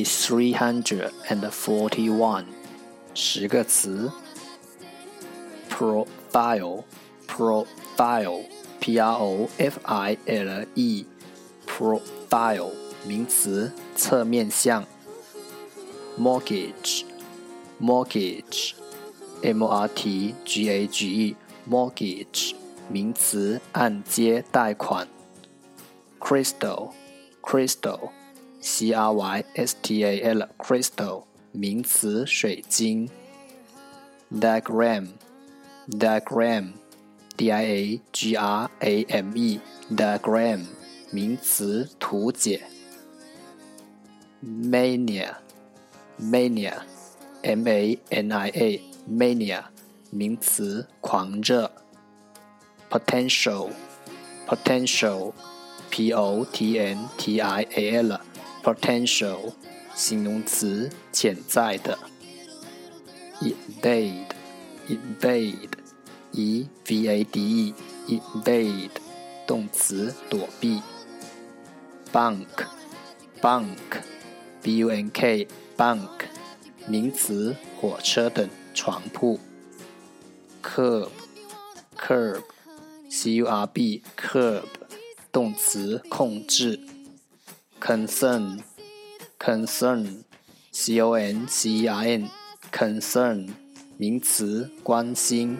three hundred and forty-one，十个词。Profile，P-R-O-F-I-L-E，Profile，名词，侧面像。Mortgage，Mortgage，M-O-R-T-G-A-G-E，Mortgage，名词，按揭贷款。Crystal，Crystal。 C R Y S T A L crystal 名词水晶。diagram diagram D I A G R A M E diagram 名词图解。mania mania M A N I A mania 名词狂热。potential potential P O T N T I A L potential 形容词，潜在的。evade evade e v a d e evade 动词，躲避。bank bank b u n k bank 名词，火车等床铺。curb curb c u r b curb 动词，控制。concern concern c o n c e r n concern 名词关心。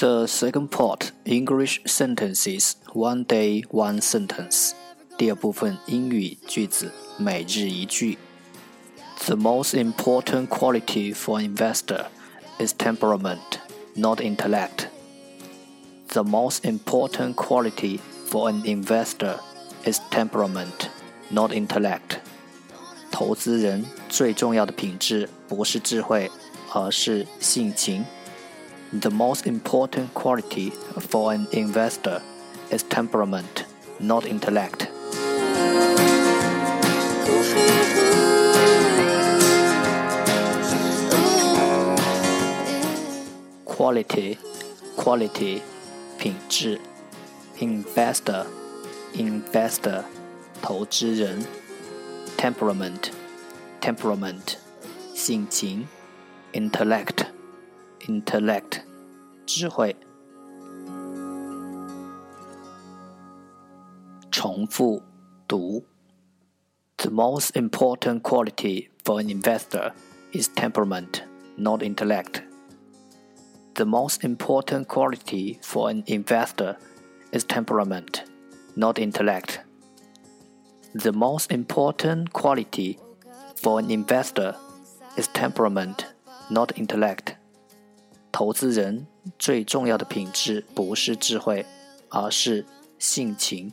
The second part English sentences one day one sentence 第二部分英语句子每日一句。The most important quality for investor is temperament, not intellect. The most important quality for an investor is temperament, not intellect. 投资人最重要的品质不是智慧，而是性情。The most important quality for an investor is temperament, not intellect. quality quality 品质，investor investor 投资人，temperament temperament 性情，intellect intellect 智慧。重复读。The most important quality for an investor is temperament, not intellect. The most important quality for an investor is temperament, not intellect. The most important quality for an investor is temperament, not intellect. 投资人最重要的品质不是智慧，而是性情。